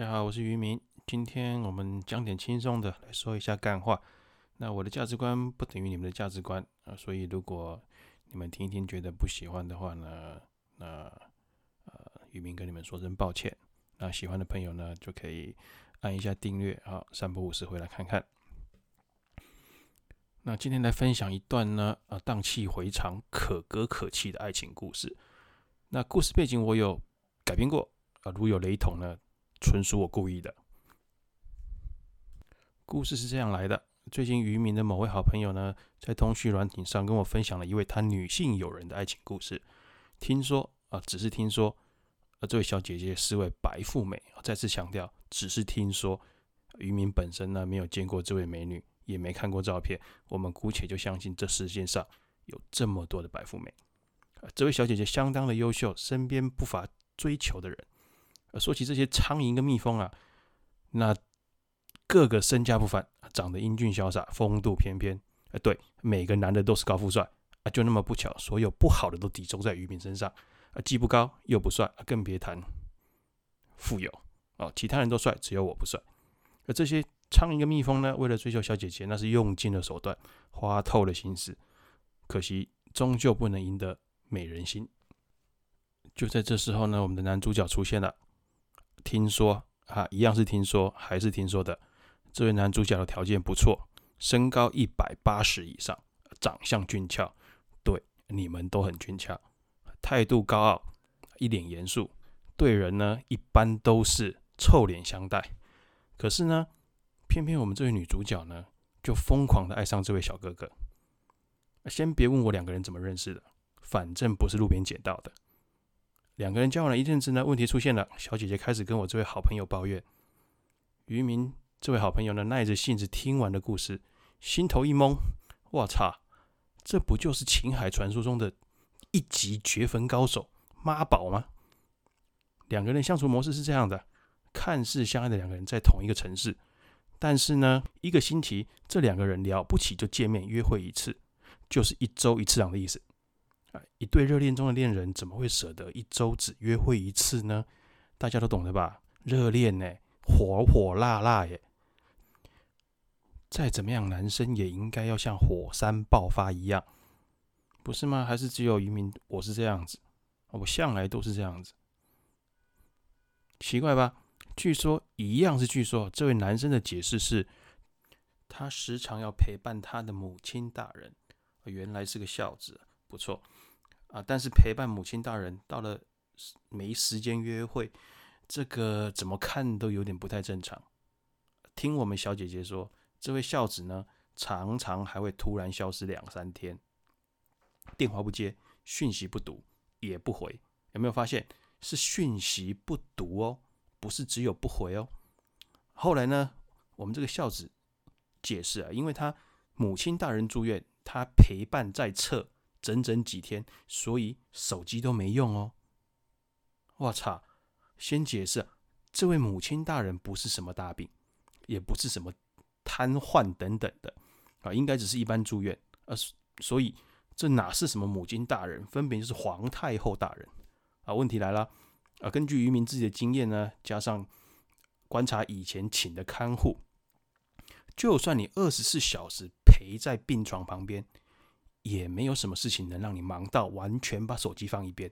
大家好，我是渔民。今天我们讲点轻松的，来说一下干话。那我的价值观不等于你们的价值观啊，所以如果你们听一听觉得不喜欢的话呢，那呃，渔民跟你们说声抱歉。那喜欢的朋友呢，就可以按一下订阅啊，三不五时回来看看。那今天来分享一段呢，啊，荡气回肠、可歌可泣的爱情故事。那故事背景我有改编过啊，如有雷同呢，纯属我故意的。故事是这样来的：最近渔民的某位好朋友呢，在通讯软体上跟我分享了一位他女性友人的爱情故事。听说啊，只是听说，呃，这位小姐姐是位白富美。再次强调，只是听说。渔民本身呢，没有见过这位美女，也没看过照片。我们姑且就相信这世界上有这么多的白富美。这位小姐姐相当的优秀，身边不乏追求的人。说起这些苍蝇跟蜜蜂啊，那个个身价不凡，长得英俊潇洒，风度翩翩。哎，对，每个男的都是高富帅啊，就那么不巧，所有不好的都集中在渔民身上啊，既不高又不帅，更别谈富有哦。其他人都帅，只有我不帅。而这些苍蝇跟蜜蜂呢，为了追求小姐姐，那是用尽了手段，花透了心思，可惜终究不能赢得。美人心。就在这时候呢，我们的男主角出现了。听说啊，一样是听说，还是听说的。这位男主角的条件不错，身高一百八十以上，长相俊俏。对，你们都很俊俏。态度高傲，一脸严肃，对人呢一般都是臭脸相待。可是呢，偏偏我们这位女主角呢，就疯狂的爱上这位小哥哥。先别问我两个人怎么认识的。反正不是路边捡到的。两个人交往了一阵子呢，问题出现了。小姐姐开始跟我这位好朋友抱怨。渔民这位好朋友呢，耐着性子听完了故事，心头一懵：我操，这不就是情海传说中的一级绝坟高手妈宝吗？两个人相处模式是这样的：看似相爱的两个人在同一个城市，但是呢，一个星期这两个人了不起就见面约会一次，就是一周一次这样的意思。啊，一对热恋中的恋人怎么会舍得一周只约会一次呢？大家都懂的吧？热恋呢，火火辣辣耶！再怎么样，男生也应该要像火山爆发一样，不是吗？还是只有渔民我是这样子？我向来都是这样子，奇怪吧？据说一样是据说，这位男生的解释是，他时常要陪伴他的母亲大人，原来是个孝子。不错啊，但是陪伴母亲大人到了没时间约会，这个怎么看都有点不太正常。听我们小姐姐说，这位孝子呢，常常还会突然消失两三天，电话不接，讯息不读，也不回。有没有发现是讯息不读哦，不是只有不回哦。后来呢，我们这个孝子解释啊，因为他母亲大人住院，他陪伴在侧。整整几天，所以手机都没用哦。我操！先解释，这位母亲大人不是什么大病，也不是什么瘫痪等等的啊，应该只是一般住院啊。所以这哪是什么母亲大人，分别就是皇太后大人啊。问题来了啊！根据渔民自己的经验呢，加上观察以前请的看护，就算你二十四小时陪在病床旁边。也没有什么事情能让你忙到完全把手机放一边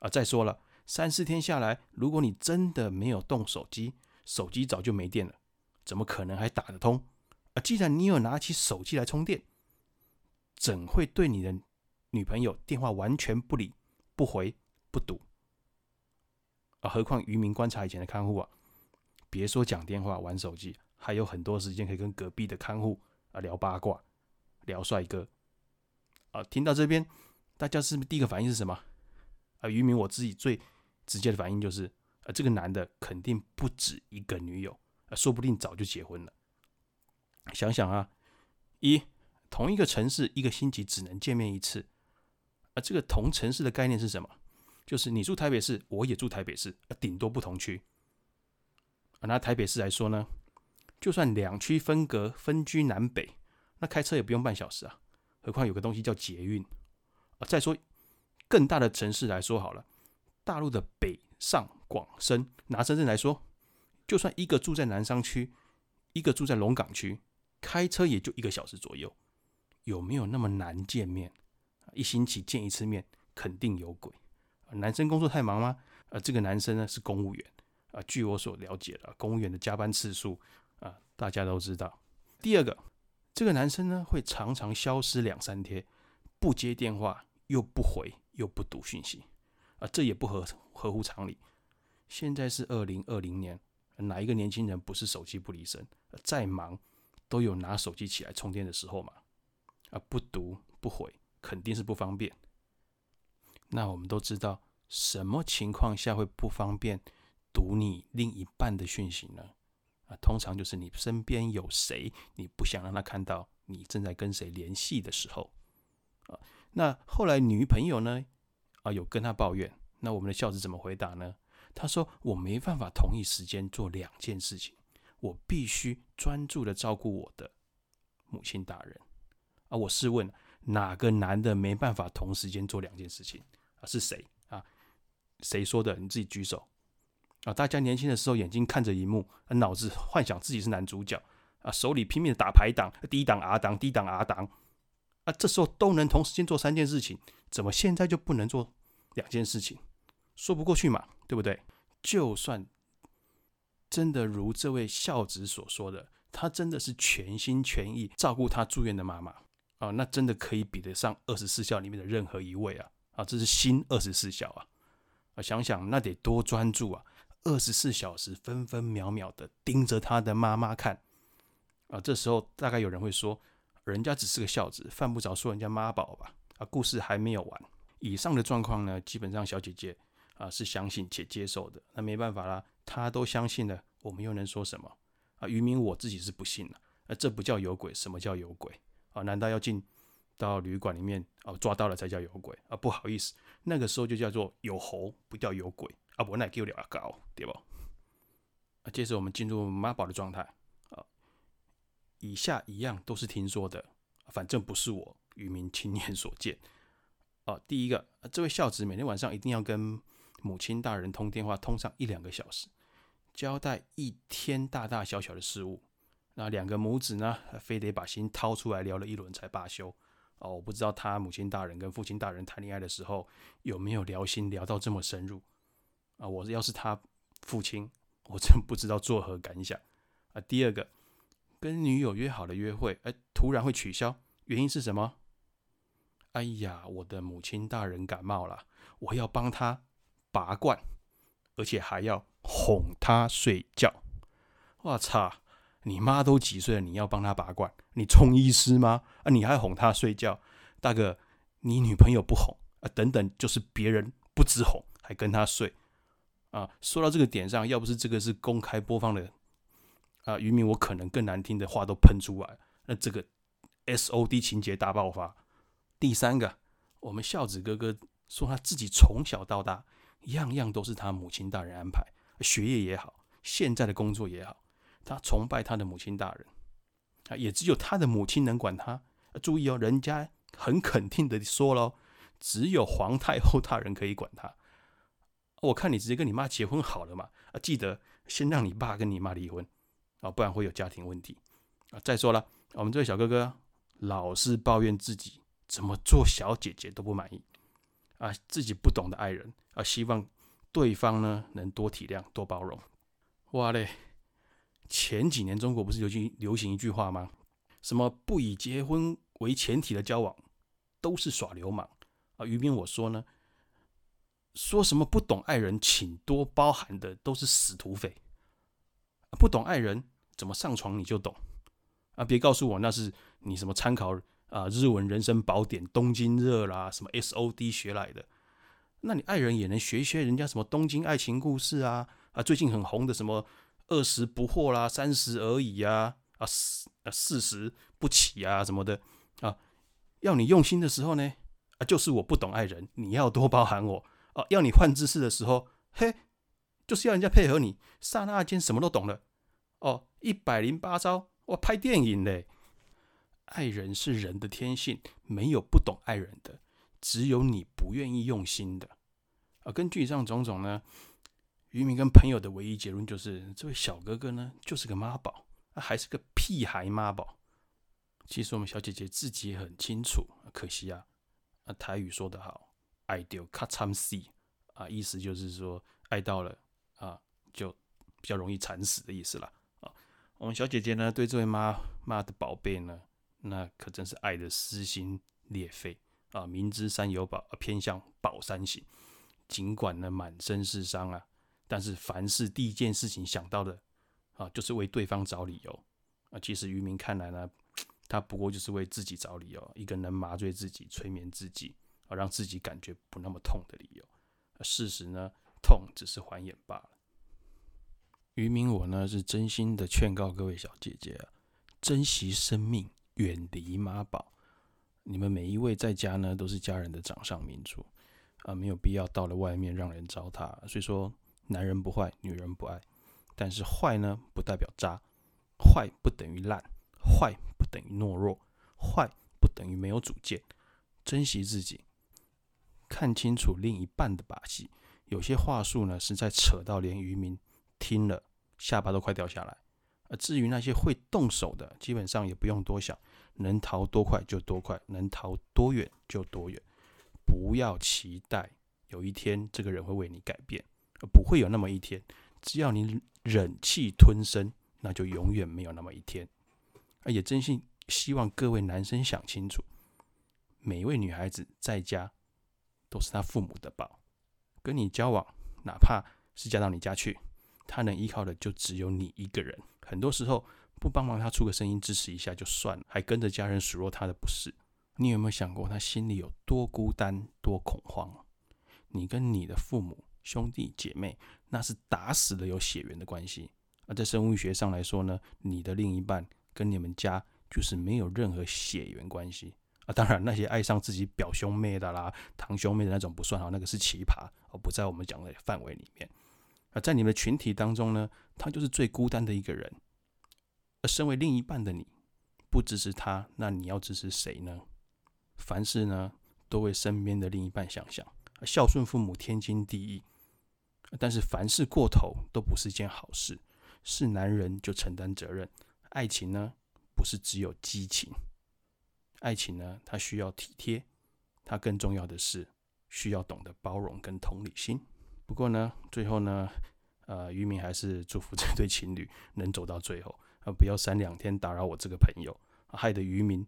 啊！再说了，三四天下来，如果你真的没有动手机，手机早就没电了，怎么可能还打得通啊？既然你有拿起手机来充电，怎会对你的女朋友电话完全不理、不回、不读啊？何况渔民观察以前的看护啊，别说讲电话、玩手机，还有很多时间可以跟隔壁的看护啊聊八卦、聊帅哥。啊，听到这边，大家是不是第一个反应是什么？啊，渔民我自己最直接的反应就是，啊，这个男的肯定不止一个女友，啊，说不定早就结婚了。想想啊，一同一个城市，一个星期只能见面一次，啊，这个同城市的概念是什么？就是你住台北市，我也住台北市，啊，顶多不同区。啊，拿台北市来说呢，就算两区分隔，分居南北，那开车也不用半小时啊。何况有个东西叫捷运啊！再说更大的城市来说好了，大陆的北上广深，拿深圳来说，就算一个住在南商区，一个住在龙岗区，开车也就一个小时左右，有没有那么难见面？一星期见一次面，肯定有鬼。男生工作太忙吗？呃，这个男生呢是公务员啊，据我所了解的，公务员的加班次数啊，大家都知道。第二个，这个男生呢会常常消失两三天，不接电话，又不回，又不读讯息，啊，这也不合合乎常理。现在是二零二零年，哪一个年轻人不是手机不离身？再忙都有拿手机起来充电的时候嘛。啊，不读不回，肯定是不方便。那我们都知道，什么情况下会不方便读你另一半的讯息呢？啊，通常就是你身边有谁，你不想让他看到你正在跟谁联系的时候。啊，那后来女朋友呢？啊，有跟他抱怨。那我们的孝子怎么回答呢？他说：“我没办法同一时间做两件事情，我必须专注的照顾我的母亲大人。”啊，我试问，哪个男的没办法同时间做两件事情？啊，是谁啊？谁说的？你自己举手。啊，大家年轻的时候眼睛看着荧幕，脑子幻想自己是男主角，啊，手里拼命的打排档低档 R 档低档 R 档，啊，这时候都能同时间做三件事情，怎么现在就不能做两件事情？说不过去嘛，对不对？就算真的如这位孝子所说的，他真的是全心全意照顾他住院的妈妈啊，那真的可以比得上二十四孝里面的任何一位啊啊，这是新二十四孝啊啊，想想那得多专注啊，二十四小时分分秒秒的盯着他的妈妈看啊，这时候大概有人会说，人家只是个孝子，犯不着说人家妈宝吧？啊，故事还没有完，以上的状况呢，基本上小姐姐。啊，是相信且接受的，那没办法啦，她都相信了，我们又能说什么？啊，渔民我自己是不信了，啊这不叫有鬼，什么叫有鬼？啊，难道要进到旅馆里面啊抓到了才叫有鬼？啊，不好意思，那个时候就叫做有猴，不叫有鬼啊，我那给我俩高，对不？啊，接着我们进入妈宝的状态啊，以下一样都是听说的，反正不是我渔民亲眼所见。哦，第一个，这位孝子每天晚上一定要跟。母亲大人通电话通上一两个小时，交代一天大大小小的事务。那两个母子呢，非得把心掏出来聊了一轮才罢休。哦，我不知道他母亲大人跟父亲大人谈恋爱的时候有没有聊心聊到这么深入。啊，我要是他父亲，我真不知道作何感想。啊，第二个，跟女友约好了约会，哎，突然会取消，原因是什么？哎呀，我的母亲大人感冒了，我要帮他。拔罐，而且还要哄他睡觉。我操！你妈都几岁了，你要帮他拔罐？你冲医师吗？啊，你还哄他睡觉？大哥，你女朋友不哄啊？等等，就是别人不止哄，还跟他睡啊？说到这个点上，要不是这个是公开播放的啊，渔民我可能更难听的话都喷出来。那这个 S O D 情节大爆发。第三个，我们孝子哥哥说他自己从小到大。样样都是他母亲大人安排，学业也好，现在的工作也好，他崇拜他的母亲大人啊，也只有他的母亲能管他。注意哦，人家很肯定的说喽，只有皇太后大人可以管他。我看你直接跟你妈结婚好了嘛，啊，记得先让你爸跟你妈离婚啊，不然会有家庭问题啊。再说了，我们这位小哥哥老是抱怨自己怎么做小姐姐都不满意。啊，自己不懂得爱人啊，希望对方呢能多体谅、多包容。哇嘞！前几年中国不是流行流行一句话吗？什么不以结婚为前提的交往都是耍流氓啊？于斌我说呢，说什么不懂爱人，请多包涵的都是死土匪。不懂爱人怎么上床你就懂啊？别告诉我那是你什么参考。啊，日文人生宝典《东京热》啦，什么 S O D 学来的？那你爱人也能学一学人家什么东京爱情故事啊？啊，最近很红的什么二十不惑啦，三十而已呀，啊四啊四十不起啊什么的啊？要你用心的时候呢，啊就是我不懂爱人，你要多包涵我哦。要你换姿势的时候，嘿，就是要人家配合你，刹那间什么都懂了哦。一百零八招，我拍电影嘞。爱人是人的天性，没有不懂爱人的，只有你不愿意用心的。啊，根据以上种种呢，渔民跟朋友的唯一结论就是，这位小哥哥呢，就是个妈宝，还是个屁孩妈宝。其实我们小姐姐自己也很清楚，可惜啊，啊台语说得好，爱丢卡惨死啊，意思就是说爱到了啊，就比较容易惨死的意思了啊。我们小姐姐呢，对这位妈妈的宝贝呢，那可真是爱的撕心裂肺啊！明知山有宝，偏向宝山行。尽管呢满身是伤啊，但是凡事第一件事情想到的啊，就是为对方找理由啊。其实渔民看来呢。他不过就是为自己找理由，一个能麻醉自己、催眠自己，而让自己感觉不那么痛的理由。事实呢，痛只是缓眼罢了。渔民我呢是真心的劝告各位小姐姐啊，珍惜生命，远离妈宝。你们每一位在家呢都是家人的掌上明珠啊，没有必要到了外面让人糟蹋。所以说，男人不坏，女人不爱，但是坏呢不代表渣，坏不等于烂，坏不。等于懦弱，坏不等于没有主见。珍惜自己，看清楚另一半的把戏。有些话术呢，是在扯到连渔民听了下巴都快掉下来。而至于那些会动手的，基本上也不用多想，能逃多快就多快，能逃多远就多远。不要期待有一天这个人会为你改变，不会有那么一天。只要你忍气吞声，那就永远没有那么一天。也真心希望各位男生想清楚，每一位女孩子在家都是他父母的宝，跟你交往，哪怕是嫁到你家去，他能依靠的就只有你一个人。很多时候不帮忙他出个声音支持一下就算了，还跟着家人数落他的不是。你有没有想过他心里有多孤单、多恐慌？你跟你的父母、兄弟姐妹，那是打死了有血缘的关系。而在生物学上来说呢，你的另一半。跟你们家就是没有任何血缘关系当然，那些爱上自己表兄妹的啦、堂兄妹的那种不算哈，那个是奇葩哦，不在我们讲的范围里面。啊，在你们的群体当中呢，他就是最孤单的一个人。而身为另一半的你，不支持他，那你要支持谁呢？凡事呢，都为身边的另一半想想，孝顺父母天经地义。但是凡事过头都不是件好事，是男人就承担责任。爱情呢，不是只有激情，爱情呢，它需要体贴，它更重要的是需要懂得包容跟同理心。不过呢，最后呢，呃，渔民还是祝福这对情侣能走到最后，啊，不要三两天打扰我这个朋友，害得渔民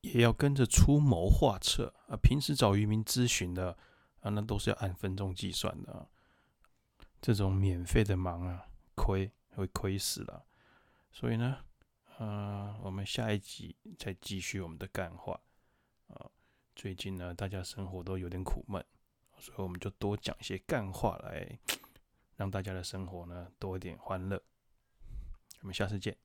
也要跟着出谋划策啊。平时找渔民咨询的啊，那都是要按分钟计算的，这种免费的忙啊，亏会亏死了。所以呢。啊，我们下一集再继续我们的干话啊。最近呢，大家生活都有点苦闷，所以我们就多讲一些干话来，让大家的生活呢多一点欢乐。我们下次见。